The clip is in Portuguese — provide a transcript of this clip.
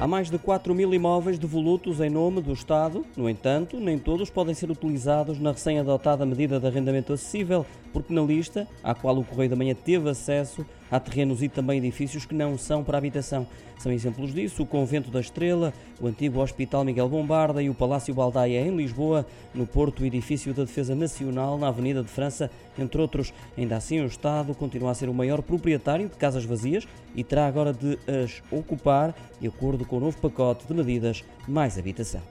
Há mais de 4 mil imóveis devolutos em nome do Estado. No entanto, nem todos podem ser utilizados na recém-adotada medida de arrendamento acessível, porque na lista, à qual o Correio da Manhã teve acesso, há terrenos e também edifícios que não são para habitação. São exemplos disso o Convento da Estrela, o antigo Hospital Miguel Bombarda e o Palácio Baldaia em Lisboa, no Porto, o Edifício da Defesa Nacional na Avenida de França, entre outros. Ainda assim, o Estado continua a ser o maior proprietário de casas vazias e terá agora de as ocupar, de acordo com o novo pacote de medidas mais habitação.